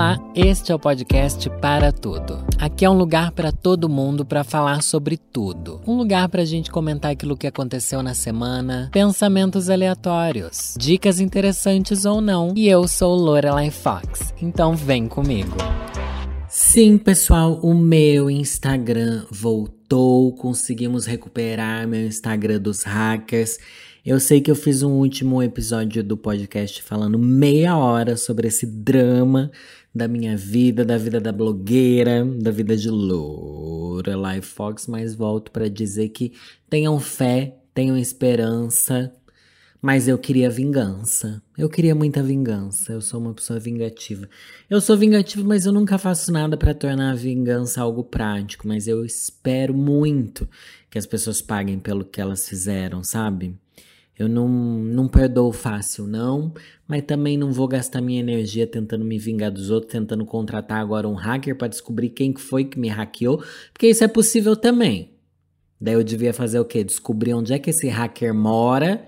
Olá, este é o podcast Para Tudo. Aqui é um lugar para todo mundo para falar sobre tudo. Um lugar para a gente comentar aquilo que aconteceu na semana, pensamentos aleatórios, dicas interessantes ou não. E eu sou Lorelai Fox, então vem comigo. Sim, pessoal, o meu Instagram voltou. Conseguimos recuperar meu Instagram dos hackers. Eu sei que eu fiz um último episódio do podcast falando meia hora sobre esse drama da minha vida, da vida da blogueira, da vida de Lorelai Fox, mas volto para dizer que tenham fé, tenham esperança, mas eu queria vingança. Eu queria muita vingança. Eu sou uma pessoa vingativa. Eu sou vingativo, mas eu nunca faço nada para tornar a vingança algo prático, mas eu espero muito que as pessoas paguem pelo que elas fizeram, sabe? Eu não, não perdoo fácil, não, mas também não vou gastar minha energia tentando me vingar dos outros, tentando contratar agora um hacker para descobrir quem foi que me hackeou, porque isso é possível também. Daí eu devia fazer o quê? Descobrir onde é que esse hacker mora,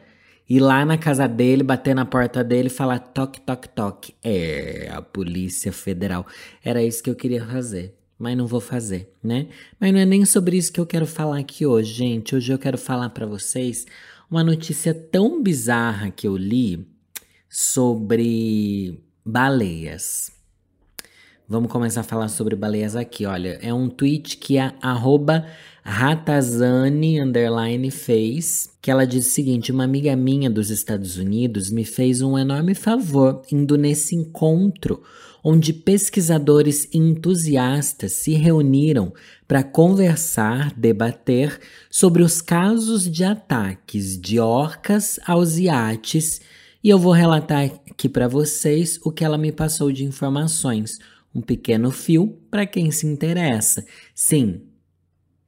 ir lá na casa dele, bater na porta dele e falar toque, toque, toque. É, a Polícia Federal. Era isso que eu queria fazer mas não vou fazer, né? Mas não é nem sobre isso que eu quero falar aqui hoje, gente. Hoje eu quero falar para vocês uma notícia tão bizarra que eu li sobre baleias. Vamos começar a falar sobre baleias aqui. Olha, é um tweet que a arroba Ratazani underline fez, que ela diz o seguinte: uma amiga minha dos Estados Unidos me fez um enorme favor indo nesse encontro onde pesquisadores entusiastas se reuniram para conversar, debater sobre os casos de ataques de orcas aos iates, e eu vou relatar aqui para vocês o que ela me passou de informações, um pequeno fio para quem se interessa. Sim,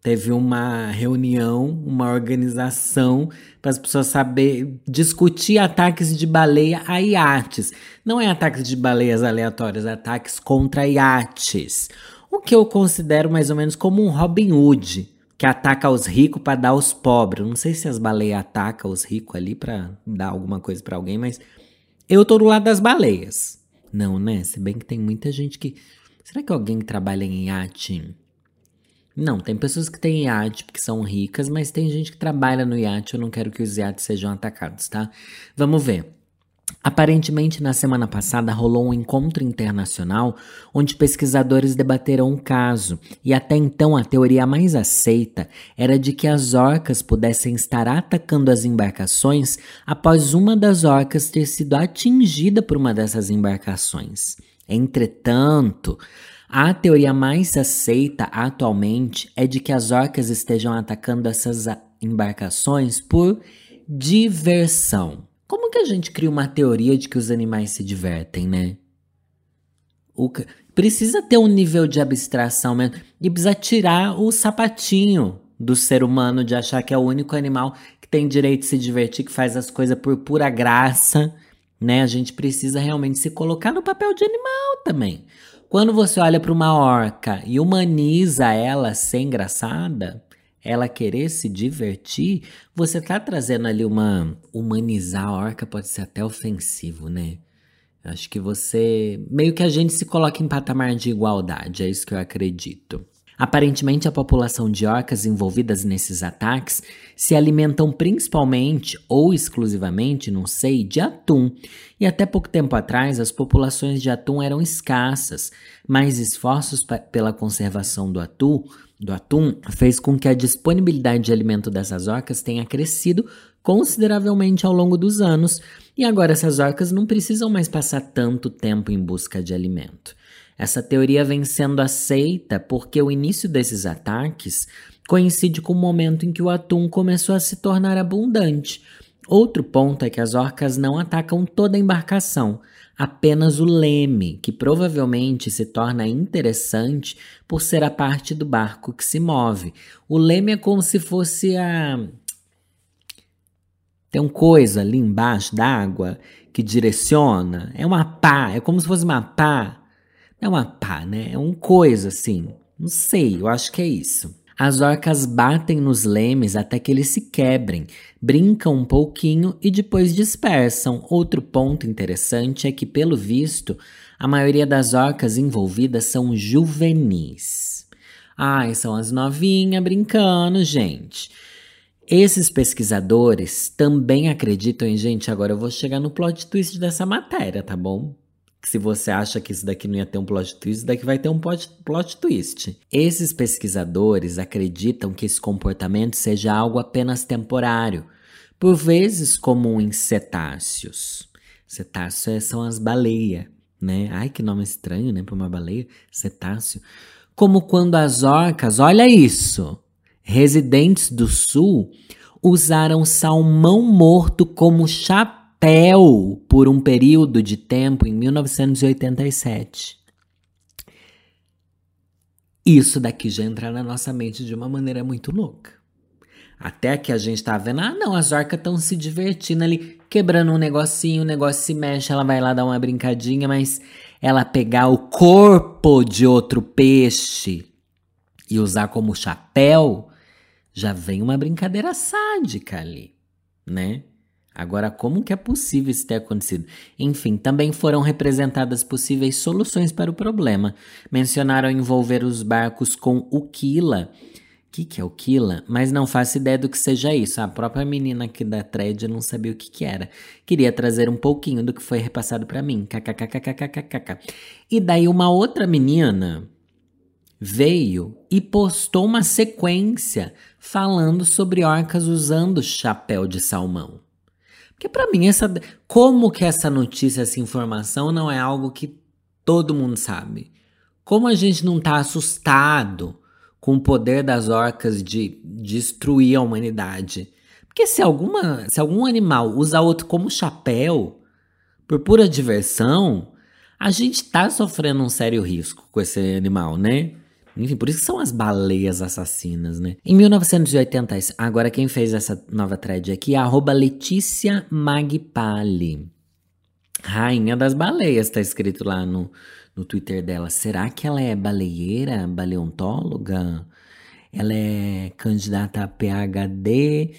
teve uma reunião, uma organização para as pessoas saber discutir ataques de baleia a iates. Não é ataques de baleias aleatórios, é ataques contra iates. O que eu considero mais ou menos como um Robin Hood, que ataca os ricos para dar aos pobres. Não sei se as baleias atacam os ricos ali para dar alguma coisa para alguém, mas eu tô do lado das baleias. Não, né? Se bem que tem muita gente que. Será que alguém que trabalha em iate não, tem pessoas que têm iate porque são ricas, mas tem gente que trabalha no iate. Eu não quero que os iates sejam atacados, tá? Vamos ver. Aparentemente, na semana passada rolou um encontro internacional onde pesquisadores debateram um caso, e até então a teoria mais aceita era de que as orcas pudessem estar atacando as embarcações após uma das orcas ter sido atingida por uma dessas embarcações. Entretanto, a teoria mais aceita atualmente é de que as orcas estejam atacando essas embarcações por diversão. Como que a gente cria uma teoria de que os animais se divertem, né? O, precisa ter um nível de abstração mesmo. E precisa tirar o sapatinho do ser humano de achar que é o único animal que tem direito de se divertir, que faz as coisas por pura graça, né? A gente precisa realmente se colocar no papel de animal também. Quando você olha para uma orca e humaniza ela ser engraçada, ela querer se divertir, você tá trazendo ali uma. Humanizar a orca pode ser até ofensivo, né? Acho que você. Meio que a gente se coloca em patamar de igualdade, é isso que eu acredito. Aparentemente, a população de orcas envolvidas nesses ataques se alimentam principalmente ou exclusivamente, não sei, de atum. E até pouco tempo atrás, as populações de atum eram escassas, mas esforços pela conservação do atum, do atum fez com que a disponibilidade de alimento dessas orcas tenha crescido consideravelmente ao longo dos anos, e agora essas orcas não precisam mais passar tanto tempo em busca de alimento. Essa teoria vem sendo aceita porque o início desses ataques coincide com o momento em que o atum começou a se tornar abundante. Outro ponto é que as orcas não atacam toda a embarcação, apenas o leme, que provavelmente se torna interessante por ser a parte do barco que se move. O leme é como se fosse a. Tem uma coisa ali embaixo d'água que direciona. É uma pá, é como se fosse uma pá é uma pá, né? É um coisa assim. Não sei, eu acho que é isso. As orcas batem nos lemes até que eles se quebrem, brincam um pouquinho e depois dispersam. Outro ponto interessante é que, pelo visto, a maioria das orcas envolvidas são juvenis. Ai, são as novinhas brincando, gente. Esses pesquisadores também acreditam em. Gente, agora eu vou chegar no plot twist dessa matéria, tá bom? Que se você acha que isso daqui não ia ter um plot twist, isso daqui vai ter um plot, plot twist. Esses pesquisadores acreditam que esse comportamento seja algo apenas temporário, por vezes comum em cetáceos. Cetáceos são as baleias, né? Ai, que nome estranho, né? Para uma baleia, cetáceo. Como quando as orcas, olha isso, residentes do sul usaram salmão morto como chapéu por um período de tempo em 1987. Isso daqui já entra na nossa mente de uma maneira muito louca. Até que a gente tá vendo, ah, não, as orcas estão se divertindo ali, quebrando um negocinho, o negócio se mexe, ela vai lá dar uma brincadinha, mas ela pegar o corpo de outro peixe e usar como chapéu, já vem uma brincadeira sádica ali, né? Agora, como que é possível isso ter acontecido? Enfim, também foram representadas possíveis soluções para o problema. Mencionaram envolver os barcos com o Kila. O que, que é o Kila? Mas não faço ideia do que seja isso. A própria menina aqui da thread não sabia o que, que era. Queria trazer um pouquinho do que foi repassado para mim. KKKKKKK. E daí uma outra menina veio e postou uma sequência falando sobre orcas usando chapéu de salmão. Porque para mim essa como que essa notícia, essa informação não é algo que todo mundo sabe? Como a gente não tá assustado com o poder das orcas de destruir a humanidade? Porque se alguma, se algum animal usa outro como chapéu por pura diversão, a gente tá sofrendo um sério risco com esse animal, né? Enfim, por isso que são as baleias assassinas, né? Em 1980, agora quem fez essa nova thread aqui é a Letícia Magpali. Rainha das baleias, tá escrito lá no, no Twitter dela. Será que ela é baleeira, baleontóloga? Ela é candidata a PhD?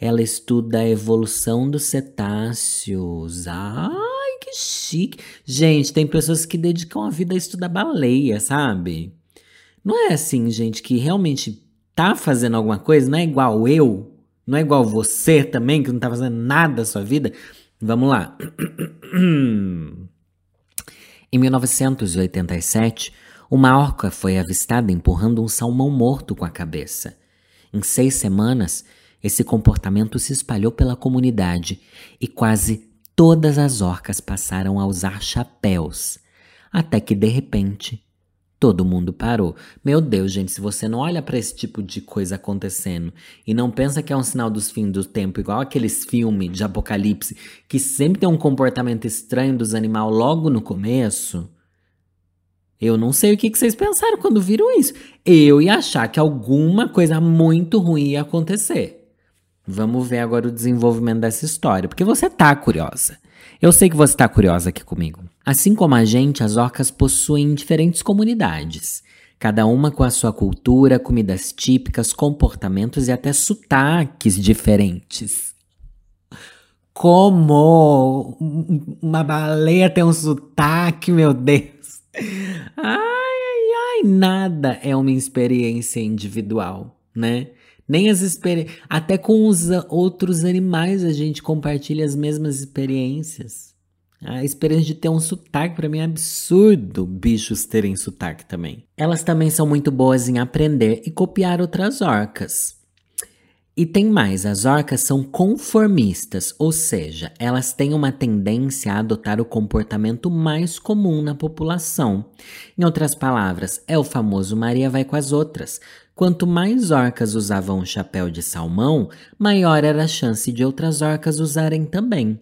Ela estuda a evolução dos cetáceos. Ai, que chique. Gente, tem pessoas que dedicam a vida a estudar baleia, sabe? Não é assim, gente, que realmente tá fazendo alguma coisa, não é igual eu, não é igual você também, que não tá fazendo nada da sua vida. Vamos lá. em 1987, uma orca foi avistada empurrando um salmão morto com a cabeça. Em seis semanas, esse comportamento se espalhou pela comunidade e quase todas as orcas passaram a usar chapéus, até que de repente Todo mundo parou. Meu Deus, gente, se você não olha para esse tipo de coisa acontecendo e não pensa que é um sinal dos fins do tempo, igual aqueles filmes de apocalipse que sempre tem um comportamento estranho dos animais logo no começo, eu não sei o que, que vocês pensaram quando viram isso. Eu ia achar que alguma coisa muito ruim ia acontecer. Vamos ver agora o desenvolvimento dessa história, porque você tá curiosa. Eu sei que você tá curiosa aqui comigo. Assim como a gente, as orcas possuem diferentes comunidades, cada uma com a sua cultura, comidas típicas, comportamentos e até sotaques diferentes. Como uma baleia tem um sotaque, meu Deus. Ai, ai, ai, nada é uma experiência individual, né? Nem as experiências. Até com os outros animais a gente compartilha as mesmas experiências. A experiência de ter um sotaque para mim é absurdo bichos terem sotaque também. Elas também são muito boas em aprender e copiar outras orcas. E tem mais, as orcas são conformistas, ou seja, elas têm uma tendência a adotar o comportamento mais comum na população. Em outras palavras, é o famoso Maria vai com as outras. Quanto mais orcas usavam o chapéu de salmão, maior era a chance de outras orcas usarem também.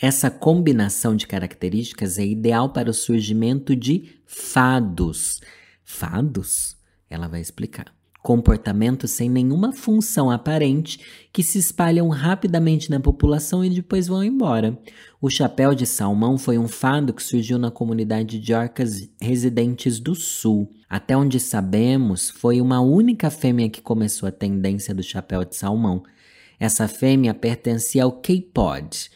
Essa combinação de características é ideal para o surgimento de fados. Fados? Ela vai explicar. comportamentos sem nenhuma função aparente que se espalham rapidamente na população e depois vão embora. O chapéu de salmão foi um fado que surgiu na comunidade de orcas residentes do sul. Até onde sabemos, foi uma única fêmea que começou a tendência do chapéu de salmão. Essa fêmea pertencia ao K-Pod,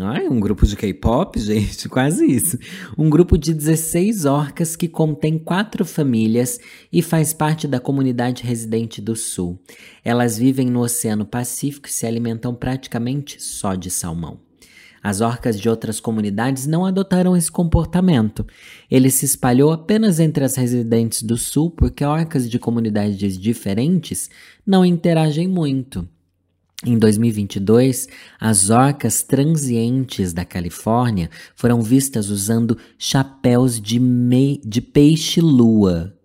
Ai, um grupo de K-pop, gente, quase isso. Um grupo de 16 orcas que contém quatro famílias e faz parte da comunidade residente do Sul. Elas vivem no Oceano Pacífico e se alimentam praticamente só de salmão. As orcas de outras comunidades não adotaram esse comportamento. Ele se espalhou apenas entre as residentes do Sul porque orcas de comunidades diferentes não interagem muito. Em 2022, as orcas transientes da Califórnia foram vistas usando chapéus de, de peixe-lua.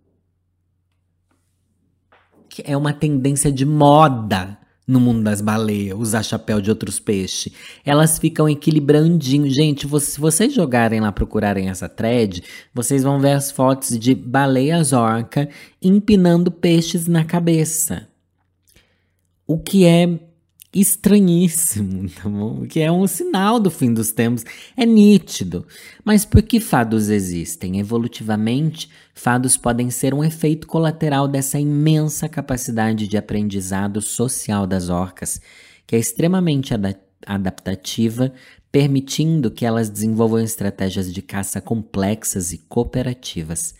Que é uma tendência de moda no mundo das baleias, usar chapéu de outros peixes. Elas ficam equilibrandinho. Gente, se vocês jogarem lá, procurarem essa thread, vocês vão ver as fotos de baleias orca empinando peixes na cabeça. O que é estranhíssimo, tá bom? Que é um sinal do fim dos tempos, é nítido. Mas por que fados existem? Evolutivamente, fados podem ser um efeito colateral dessa imensa capacidade de aprendizado social das orcas, que é extremamente adaptativa, permitindo que elas desenvolvam estratégias de caça complexas e cooperativas.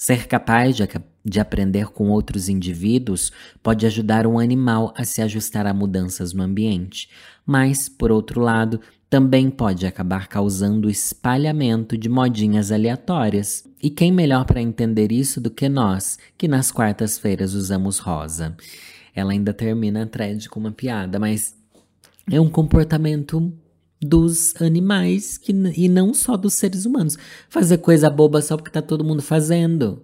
Ser capaz de, de aprender com outros indivíduos pode ajudar um animal a se ajustar a mudanças no ambiente, mas, por outro lado, também pode acabar causando espalhamento de modinhas aleatórias. E quem melhor para entender isso do que nós, que nas quartas-feiras usamos rosa? Ela ainda termina a thread com uma piada, mas é um comportamento dos animais que, e não só dos seres humanos. Fazer coisa boba só porque tá todo mundo fazendo.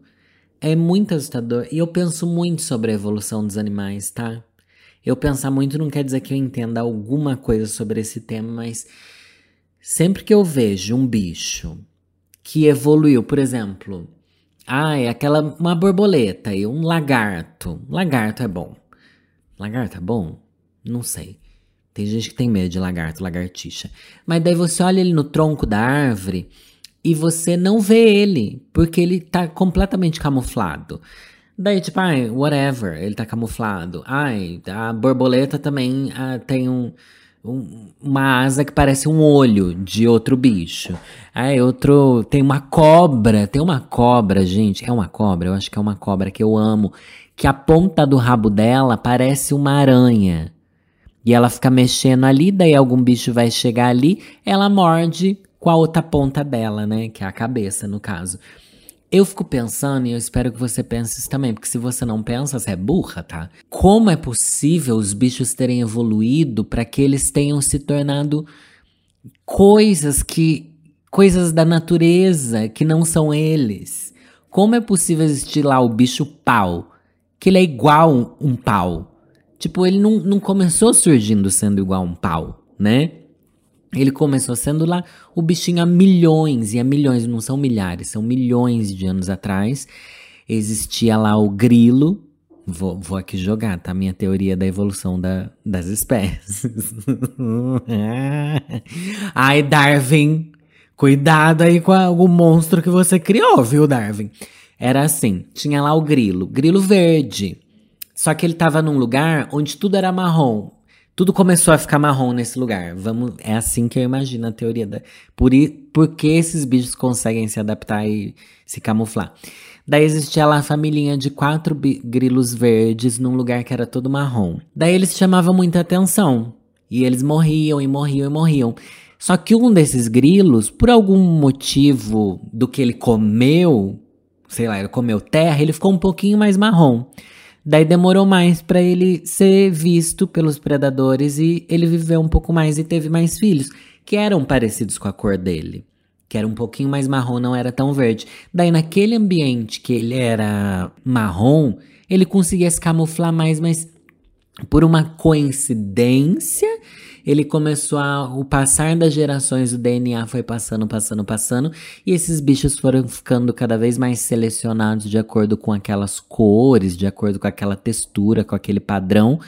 É muito assustador. E eu penso muito sobre a evolução dos animais, tá? Eu pensar muito não quer dizer que eu entenda alguma coisa sobre esse tema, mas sempre que eu vejo um bicho que evoluiu, por exemplo, ah, é aquela uma borboleta e um lagarto. Lagarto é bom. Lagarto é bom? Não sei. Tem gente que tem medo de lagarto, lagartixa. Mas daí você olha ele no tronco da árvore e você não vê ele, porque ele tá completamente camuflado. Daí, tipo, ai, whatever, ele tá camuflado. Ai, a borboleta também ah, tem um, um, uma asa que parece um olho de outro bicho. Ai, outro. Tem uma cobra, tem uma cobra, gente. É uma cobra? Eu acho que é uma cobra que eu amo. Que a ponta do rabo dela parece uma aranha. E ela fica mexendo ali, daí algum bicho vai chegar ali, ela morde com a outra ponta dela, né? Que é a cabeça, no caso. Eu fico pensando, e eu espero que você pense isso também, porque se você não pensa, você é burra, tá? Como é possível os bichos terem evoluído para que eles tenham se tornado coisas que. coisas da natureza que não são eles? Como é possível existir lá o bicho pau? Que ele é igual um pau. Tipo, ele não, não começou surgindo sendo igual um pau, né? Ele começou sendo lá o bichinho há milhões, e há milhões, não são milhares, são milhões de anos atrás. Existia lá o grilo. Vou, vou aqui jogar, tá? Minha teoria da evolução da, das espécies. Ai, Darwin, cuidado aí com a, o monstro que você criou, viu, Darwin? Era assim: tinha lá o grilo, grilo verde. Só que ele estava num lugar onde tudo era marrom. Tudo começou a ficar marrom nesse lugar. Vamos, é assim que eu imagino a teoria da. Por, por que esses bichos conseguem se adaptar e se camuflar? Daí existia lá a família de quatro grilos verdes num lugar que era todo marrom. Daí eles chamavam muita atenção. E eles morriam e morriam e morriam. Só que um desses grilos, por algum motivo do que ele comeu, sei lá, ele comeu terra, ele ficou um pouquinho mais marrom. Daí demorou mais para ele ser visto pelos predadores e ele viveu um pouco mais e teve mais filhos, que eram parecidos com a cor dele, que era um pouquinho mais marrom, não era tão verde. Daí naquele ambiente que ele era marrom, ele conseguia se camuflar mais, mas por uma coincidência, ele começou a. O passar das gerações, o DNA foi passando, passando, passando. E esses bichos foram ficando cada vez mais selecionados de acordo com aquelas cores, de acordo com aquela textura, com aquele padrão.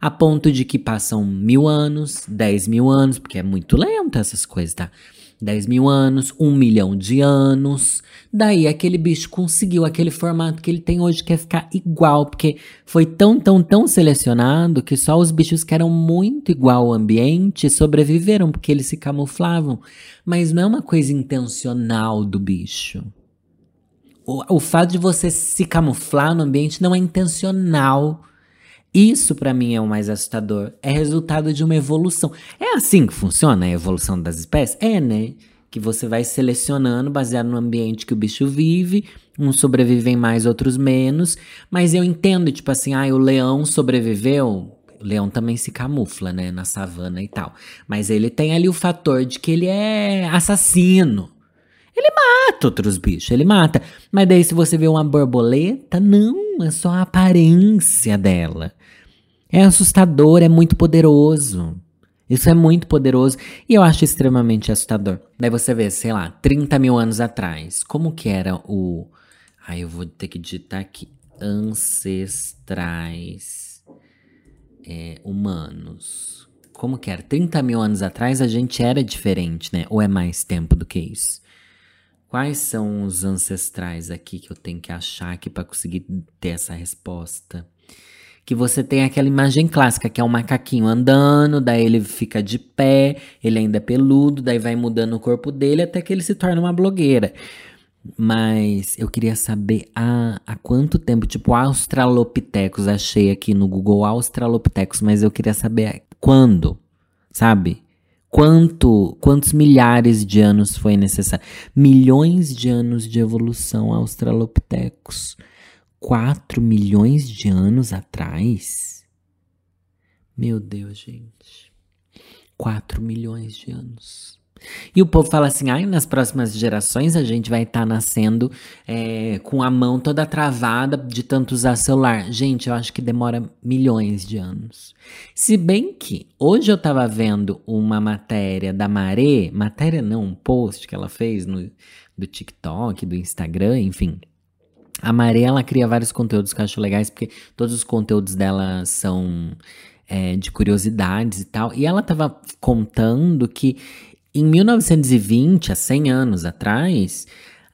A ponto de que passam mil anos, dez mil anos, porque é muito lento essas coisas, tá? 10 mil anos, um milhão de anos. Daí aquele bicho conseguiu aquele formato que ele tem hoje, que é ficar igual, porque foi tão, tão, tão selecionado que só os bichos que eram muito igual ao ambiente sobreviveram, porque eles se camuflavam. Mas não é uma coisa intencional do bicho. O, o fato de você se camuflar no ambiente não é intencional. Isso para mim é o mais assustador. É resultado de uma evolução. É assim que funciona a evolução das espécies? É, né? Que você vai selecionando baseado no ambiente que o bicho vive. Uns sobrevivem mais, outros menos. Mas eu entendo, tipo assim, ah, o leão sobreviveu. O leão também se camufla, né? Na savana e tal. Mas ele tem ali o fator de que ele é assassino. Ele mata outros bichos, ele mata. Mas daí, se você vê uma borboleta, não, é só a aparência dela. É assustador, é muito poderoso. Isso é muito poderoso e eu acho extremamente assustador. Daí você vê, sei lá, 30 mil anos atrás, como que era o. Ai, eu vou ter que digitar aqui. Ancestrais é, humanos. Como que era? 30 mil anos atrás a gente era diferente, né? Ou é mais tempo do que isso? Quais são os ancestrais aqui que eu tenho que achar aqui para conseguir ter essa resposta? Que você tem aquela imagem clássica, que é um macaquinho andando, daí ele fica de pé, ele ainda é peludo, daí vai mudando o corpo dele até que ele se torna uma blogueira. Mas eu queria saber há, há quanto tempo, tipo, Australopithecus, achei aqui no Google Australopithecus, mas eu queria saber quando, sabe? Quanto, quantos milhares de anos foi necessário? Milhões de anos de evolução Australopithecus. 4 milhões de anos atrás? Meu Deus, gente. 4 milhões de anos. E o povo fala assim: ai, nas próximas gerações a gente vai estar tá nascendo é, com a mão toda travada de tanto usar celular. Gente, eu acho que demora milhões de anos. Se bem que hoje eu estava vendo uma matéria da Maré, matéria não, um post que ela fez no, do TikTok, do Instagram, enfim a Maria, ela cria vários conteúdos que eu acho legais, porque todos os conteúdos dela são é, de curiosidades e tal. E ela tava contando que em 1920, há 100 anos atrás,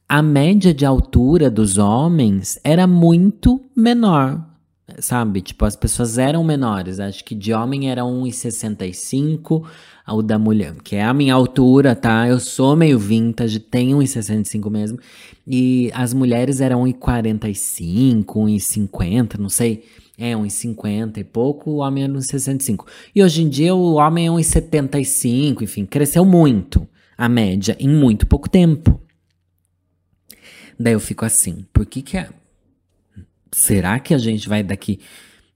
a média de altura dos homens era muito menor sabe? Tipo, as pessoas eram menores. Acho que de homem era 1,65, o da mulher, que é a minha altura, tá? Eu sou meio vintage, tenho 1,65 mesmo. E as mulheres eram 1,45, 1,50, não sei. É, 1,50 e pouco, o homem era 1,65. E hoje em dia o homem é 1,75, enfim, cresceu muito a média em muito pouco tempo. Daí eu fico assim, por que que a, será que a gente vai daqui,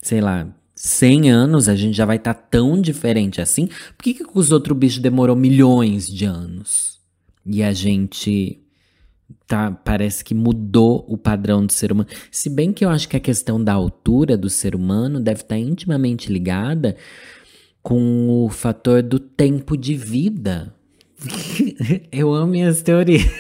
sei lá, 100 anos, a gente já vai estar tá tão diferente assim? Por que, que os outros bichos demorou milhões de anos? E a gente tá, parece que mudou o padrão do ser humano. Se bem que eu acho que a questão da altura do ser humano deve estar tá intimamente ligada com o fator do tempo de vida. eu amo minhas teorias.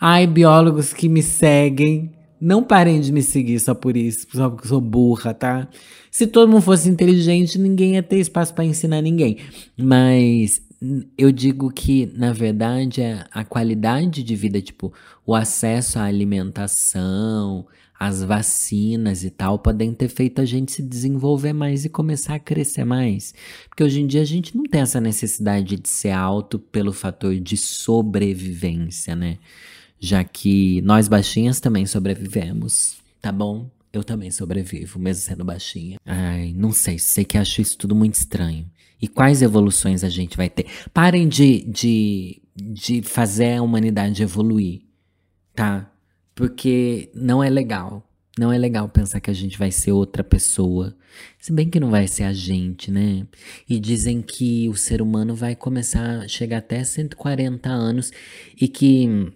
Ai, biólogos que me seguem, não parem de me seguir só por isso, só porque eu sou burra, tá? Se todo mundo fosse inteligente, ninguém ia ter espaço para ensinar ninguém. Mas eu digo que, na verdade, é a qualidade de vida, tipo, o acesso à alimentação, as vacinas e tal, podem ter feito a gente se desenvolver mais e começar a crescer mais. Porque hoje em dia a gente não tem essa necessidade de ser alto pelo fator de sobrevivência, né? Já que nós baixinhas também sobrevivemos, tá bom? Eu também sobrevivo, mesmo sendo baixinha. Ai, não sei, sei que acho isso tudo muito estranho. E quais evoluções a gente vai ter? Parem de, de, de fazer a humanidade evoluir, tá? Porque não é legal. Não é legal pensar que a gente vai ser outra pessoa. Se bem que não vai ser a gente, né? E dizem que o ser humano vai começar a chegar até 140 anos e que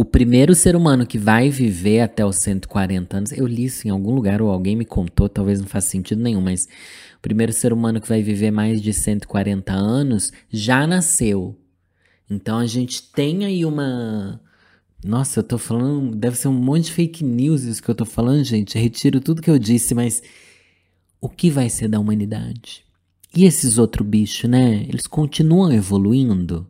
o primeiro ser humano que vai viver até os 140 anos, eu li isso em algum lugar ou alguém me contou, talvez não faça sentido nenhum, mas o primeiro ser humano que vai viver mais de 140 anos já nasceu. Então a gente tem aí uma. Nossa, eu tô falando. Deve ser um monte de fake news isso que eu tô falando, gente. Eu retiro tudo que eu disse, mas. O que vai ser da humanidade? E esses outros bichos, né? Eles continuam evoluindo?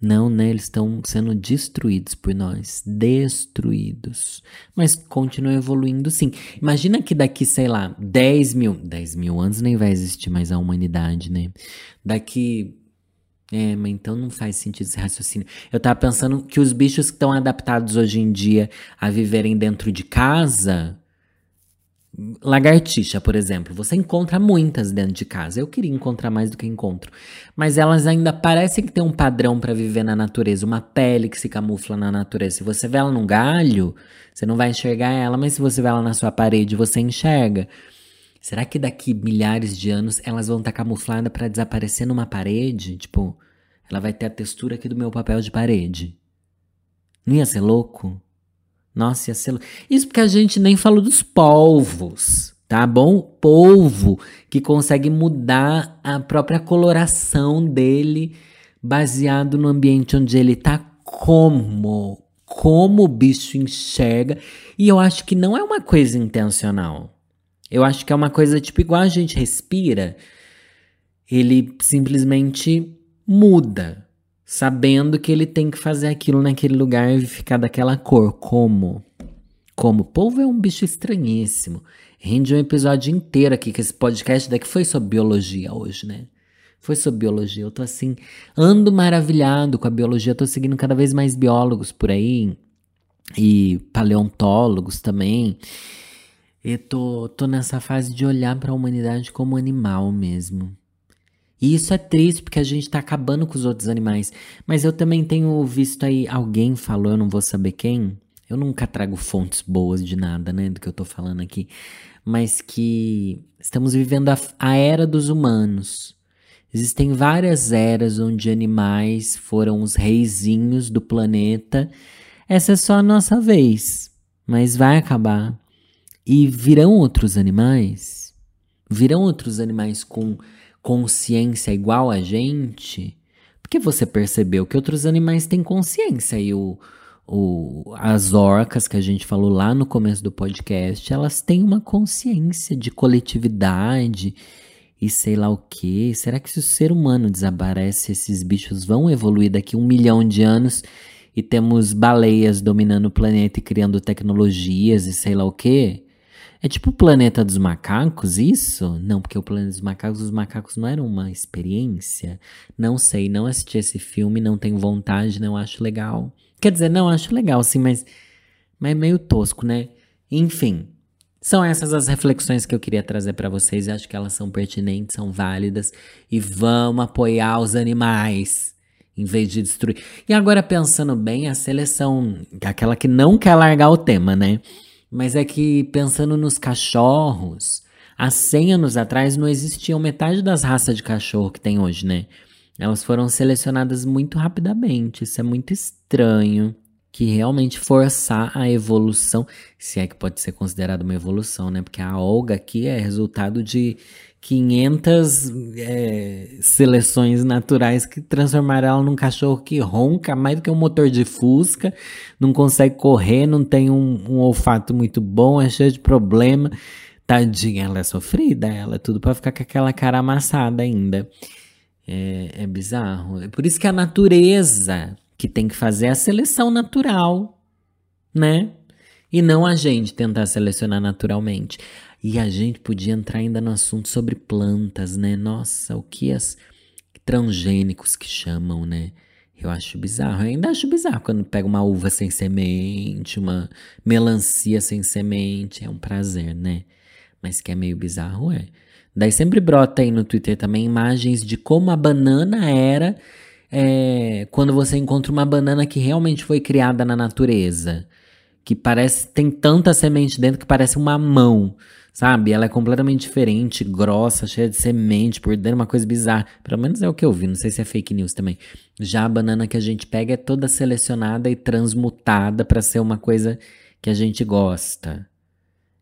Não, né? Eles estão sendo destruídos por nós. Destruídos. Mas continuam evoluindo sim. Imagina que daqui, sei lá, 10 mil. 10 mil anos nem vai existir mais a humanidade, né? Daqui. É, mas então não faz sentido esse raciocínio. Eu tava pensando que os bichos que estão adaptados hoje em dia a viverem dentro de casa Lagartixa, por exemplo, você encontra muitas dentro de casa. Eu queria encontrar mais do que encontro. Mas elas ainda parecem que têm um padrão para viver na natureza, uma pele que se camufla na natureza. Se você vê ela num galho, você não vai enxergar ela, mas se você vê ela na sua parede, você enxerga. Será que daqui milhares de anos elas vão estar tá camufladas para desaparecer numa parede? Tipo, ela vai ter a textura aqui do meu papel de parede. Não ia ser louco? Nossa, ia ser... Isso porque a gente nem falou dos polvos, tá bom? Polvo que consegue mudar a própria coloração dele baseado no ambiente onde ele tá. Como? Como o bicho enxerga. E eu acho que não é uma coisa intencional. Eu acho que é uma coisa tipo igual a gente respira. Ele simplesmente muda sabendo que ele tem que fazer aquilo naquele lugar e ficar daquela cor. Como? Como? O povo é um bicho estranhíssimo. Rende um episódio inteiro aqui, que esse podcast daqui foi sobre biologia hoje, né? Foi sobre biologia. Eu tô assim, ando maravilhado com a biologia. tô seguindo cada vez mais biólogos por aí. E paleontólogos também. E tô, tô nessa fase de olhar para a humanidade como animal mesmo. E isso é triste porque a gente tá acabando com os outros animais. Mas eu também tenho visto aí, alguém falou, eu não vou saber quem. Eu nunca trago fontes boas de nada, né, do que eu tô falando aqui. Mas que estamos vivendo a, a era dos humanos. Existem várias eras onde animais foram os reizinhos do planeta. Essa é só a nossa vez, mas vai acabar. E virão outros animais? Virão outros animais com consciência igual a gente, porque você percebeu que outros animais têm consciência e o, o, as orcas que a gente falou lá no começo do podcast, elas têm uma consciência de coletividade e sei lá o que. Será que se o ser humano desaparece, esses bichos vão evoluir daqui um milhão de anos e temos baleias dominando o planeta e criando tecnologias e sei lá o que? É tipo o planeta dos macacos, isso? Não, porque o planeta dos macacos, os macacos não eram uma experiência. Não sei, não assisti esse filme, não tenho vontade, não acho legal. Quer dizer, não acho legal, sim, mas, mas é meio tosco, né? Enfim, são essas as reflexões que eu queria trazer para vocês. Eu acho que elas são pertinentes, são válidas e vamos apoiar os animais em vez de destruir. E agora pensando bem, a seleção, aquela que não quer largar o tema, né? Mas é que pensando nos cachorros, há 100 anos atrás não existiam metade das raças de cachorro que tem hoje, né? Elas foram selecionadas muito rapidamente. Isso é muito estranho. Que realmente forçar a evolução, se é que pode ser considerado uma evolução, né? Porque a Olga aqui é resultado de 500 é, seleções naturais que transformaram ela num cachorro que ronca mais do que um motor de fusca, não consegue correr, não tem um, um olfato muito bom, é cheio de problema. Tadinha, ela é sofrida, ela é tudo para ficar com aquela cara amassada ainda. É, é bizarro. É por isso que a natureza que tem que fazer a seleção natural, né? E não a gente tentar selecionar naturalmente. E a gente podia entrar ainda no assunto sobre plantas, né? Nossa, o que as transgênicos que chamam, né? Eu acho bizarro. Eu ainda acho bizarro quando pega uma uva sem semente, uma melancia sem semente. É um prazer, né? Mas que é meio bizarro, é. Daí sempre brota aí no Twitter também imagens de como a banana era é, quando você encontra uma banana que realmente foi criada na natureza que parece tem tanta semente dentro que parece uma mão, sabe? Ela é completamente diferente, grossa, cheia de semente por dentro, uma coisa bizarra. Pelo menos é o que eu vi, não sei se é fake news também. Já a banana que a gente pega é toda selecionada e transmutada para ser uma coisa que a gente gosta.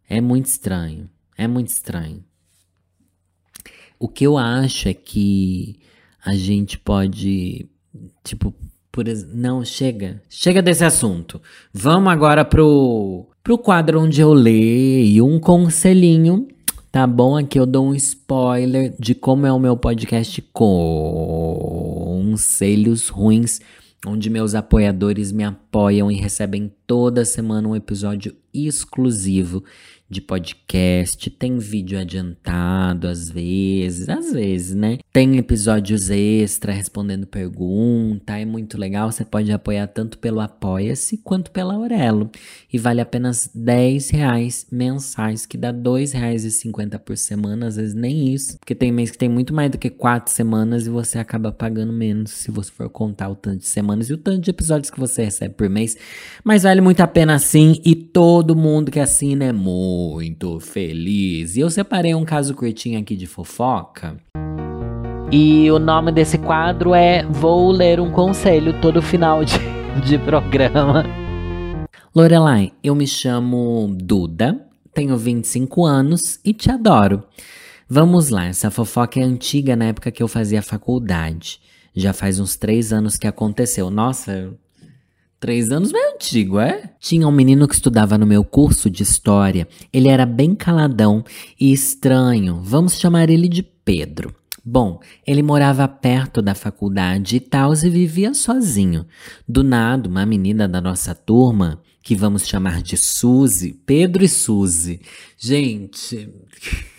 É muito estranho, é muito estranho. O que eu acho é que a gente pode, tipo, por não chega, chega desse assunto. Vamos agora pro pro quadro onde eu leio um conselhinho, tá bom? Aqui eu dou um spoiler de como é o meu podcast Conselhos Ruins, onde meus apoiadores me apoiam e recebem toda semana um episódio exclusivo de podcast, tem vídeo adiantado às vezes, às vezes, né? Tem episódios extra respondendo pergunta, é muito legal. Você pode apoiar tanto pelo Apoia-se quanto pela Aurelo. E vale apenas 10 reais mensais, que dá 2 reais e 50 por semana, às vezes nem isso. Porque tem mês que tem muito mais do que 4 semanas e você acaba pagando menos se você for contar o tanto de semanas e o tanto de episódios que você recebe por mês. Mas vale muito a pena sim e todo mundo que assina é muito muito feliz. E eu separei um caso curtinho aqui de fofoca. E o nome desse quadro é Vou Ler um Conselho todo final de, de programa. Lorelai, eu me chamo Duda, tenho 25 anos e te adoro. Vamos lá, essa fofoca é antiga na época que eu fazia faculdade. Já faz uns três anos que aconteceu. Nossa, Três anos meio antigo, é? Tinha um menino que estudava no meu curso de história. Ele era bem caladão e estranho. Vamos chamar ele de Pedro. Bom, ele morava perto da faculdade e tal e vivia sozinho. Do nada, uma menina da nossa turma, que vamos chamar de Suzy, Pedro e Suzy. Gente.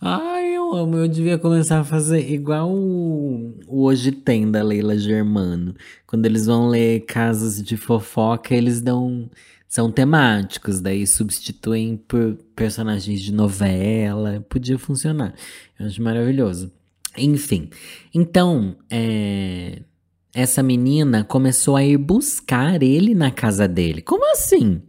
Ai, eu amo. Eu devia começar a fazer igual o, o Hoje Tem da Leila Germano. Quando eles vão ler casos de fofoca, eles dão. São temáticos, daí substituem por personagens de novela. Podia funcionar. Eu acho maravilhoso. Enfim. Então, é, essa menina começou a ir buscar ele na casa dele. Como assim?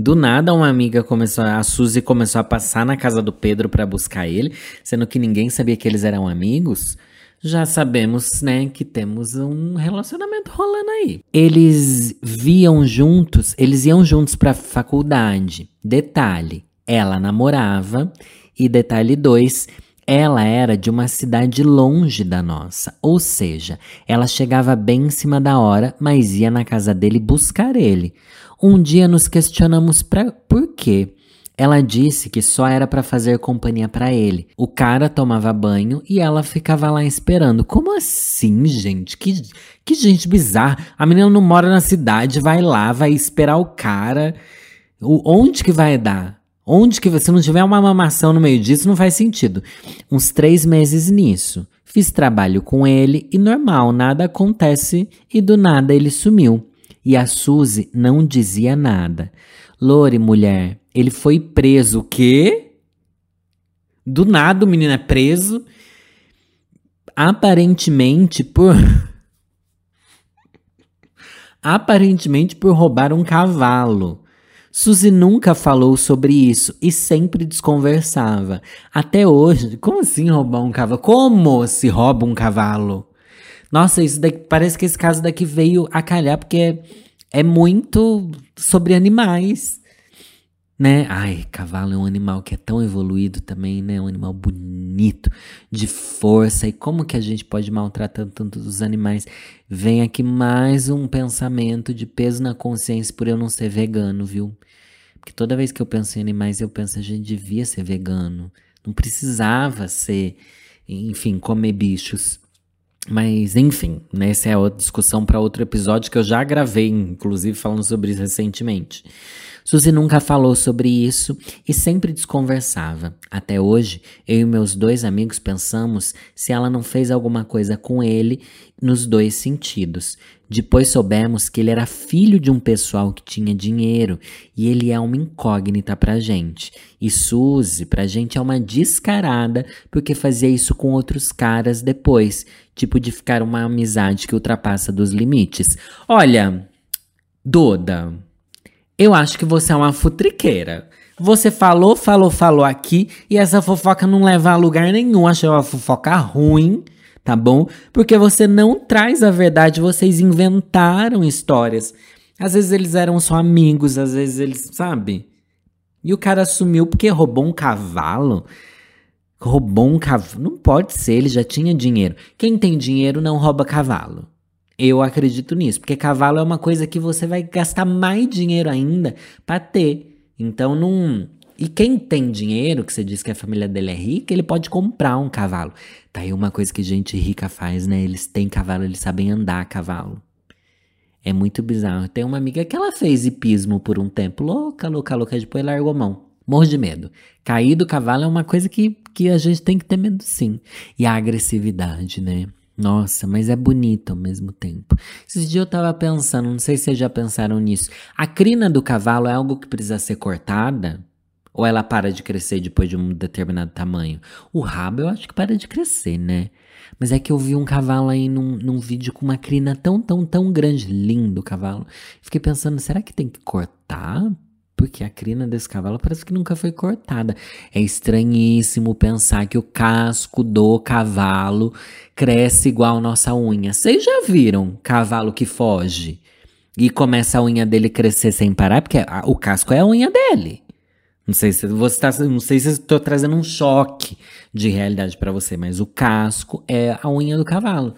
Do nada, uma amiga começou, a Suzy começou a passar na casa do Pedro para buscar ele, sendo que ninguém sabia que eles eram amigos. Já sabemos, né, que temos um relacionamento rolando aí. Eles viam juntos, eles iam juntos para faculdade. Detalhe, ela namorava e detalhe 2, ela era de uma cidade longe da nossa, ou seja, ela chegava bem em cima da hora, mas ia na casa dele buscar ele. Um dia nos questionamos pra, por quê. Ela disse que só era para fazer companhia para ele. O cara tomava banho e ela ficava lá esperando. Como assim, gente? Que, que gente bizarra. A menina não mora na cidade, vai lá, vai esperar o cara. O, onde que vai dar? Onde que se não tiver uma mamação no meio disso, não faz sentido. Uns três meses nisso. Fiz trabalho com ele e normal, nada acontece e do nada ele sumiu. E a Suzy não dizia nada. Lore, mulher, ele foi preso. O quê? Do nada o menino é preso. Aparentemente por. Aparentemente por roubar um cavalo. Suzy nunca falou sobre isso e sempre desconversava. Até hoje, como assim roubar um cavalo? Como se rouba um cavalo? Nossa, isso daqui, parece que esse caso daqui veio a calhar, porque é, é muito sobre animais, né? Ai, cavalo é um animal que é tão evoluído também, né? Um animal bonito, de força. E como que a gente pode maltratar tanto os animais? Vem aqui mais um pensamento de peso na consciência por eu não ser vegano, viu? Porque toda vez que eu penso em animais, eu penso a gente devia ser vegano. Não precisava ser, enfim, comer bichos. Mas, enfim, né, essa é outra discussão para outro episódio que eu já gravei, inclusive falando sobre isso recentemente. Suzy nunca falou sobre isso e sempre desconversava. Até hoje, eu e meus dois amigos pensamos se ela não fez alguma coisa com ele nos dois sentidos. Depois soubemos que ele era filho de um pessoal que tinha dinheiro e ele é uma incógnita pra gente. E Suzy, pra gente, é uma descarada porque fazia isso com outros caras depois, tipo de ficar uma amizade que ultrapassa dos limites. Olha, Doda, Eu acho que você é uma futriqueira. Você falou, falou, falou aqui e essa fofoca não leva a lugar nenhum. Achei uma fofoca ruim, tá bom? Porque você não traz a verdade, vocês inventaram histórias. Às vezes eles eram só amigos, às vezes eles, sabe? E o cara sumiu porque roubou um cavalo. Roubou um cavalo. Não pode ser, ele já tinha dinheiro. Quem tem dinheiro não rouba cavalo. Eu acredito nisso, porque cavalo é uma coisa que você vai gastar mais dinheiro ainda para ter. Então não. E quem tem dinheiro, que você diz que a família dele é rica, ele pode comprar um cavalo. Tá aí uma coisa que gente rica faz, né? Eles têm cavalo, eles sabem andar a cavalo. É muito bizarro. Tem uma amiga que ela fez hipismo por um tempo. Louca, louca, louca. Depois largou mão. Morro de medo. Cair do cavalo é uma coisa que, que a gente tem que ter medo sim. E a agressividade, né? Nossa, mas é bonito ao mesmo tempo. Esses dias eu tava pensando, não sei se vocês já pensaram nisso. A crina do cavalo é algo que precisa ser cortada? Ou ela para de crescer depois de um determinado tamanho? O rabo eu acho que para de crescer, né? Mas é que eu vi um cavalo aí num, num vídeo com uma crina tão, tão, tão grande. Lindo o cavalo. Fiquei pensando, será que tem que cortar? Porque a crina desse cavalo parece que nunca foi cortada. É estranhíssimo pensar que o casco do cavalo cresce igual nossa unha. Vocês já viram cavalo que foge? E começa a unha dele crescer sem parar? Porque a, o casco é a unha dele. Não sei se você tá, não sei se estou trazendo um choque de realidade para você, mas o casco é a unha do cavalo.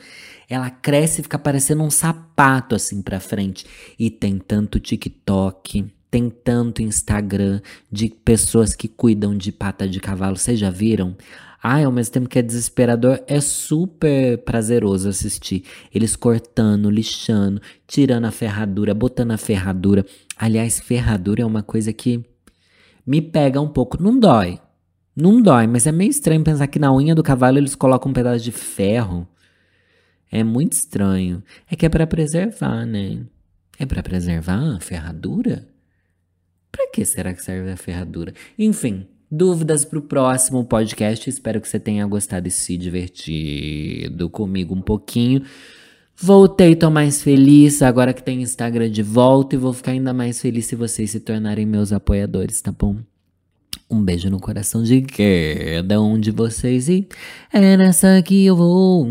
Ela cresce e fica parecendo um sapato assim para frente. E tem tanto TikTok, tem tanto Instagram de pessoas que cuidam de pata de cavalo. Vocês já viram? Ai, ao mesmo tempo que é desesperador, é super prazeroso assistir. Eles cortando, lixando, tirando a ferradura, botando a ferradura. Aliás, ferradura é uma coisa que me pega um pouco. Não dói. Não dói, mas é meio estranho pensar que na unha do cavalo eles colocam um pedaço de ferro. É muito estranho. É que é para preservar, né? É para preservar a ferradura? Para que será que serve a ferradura? Enfim, dúvidas para o próximo podcast. Espero que você tenha gostado e se divertido comigo um pouquinho. Voltei, tô mais feliz agora que tem Instagram de volta e vou ficar ainda mais feliz se vocês se tornarem meus apoiadores, tá bom? Um beijo no coração de cada um de vocês e é nessa que eu vou.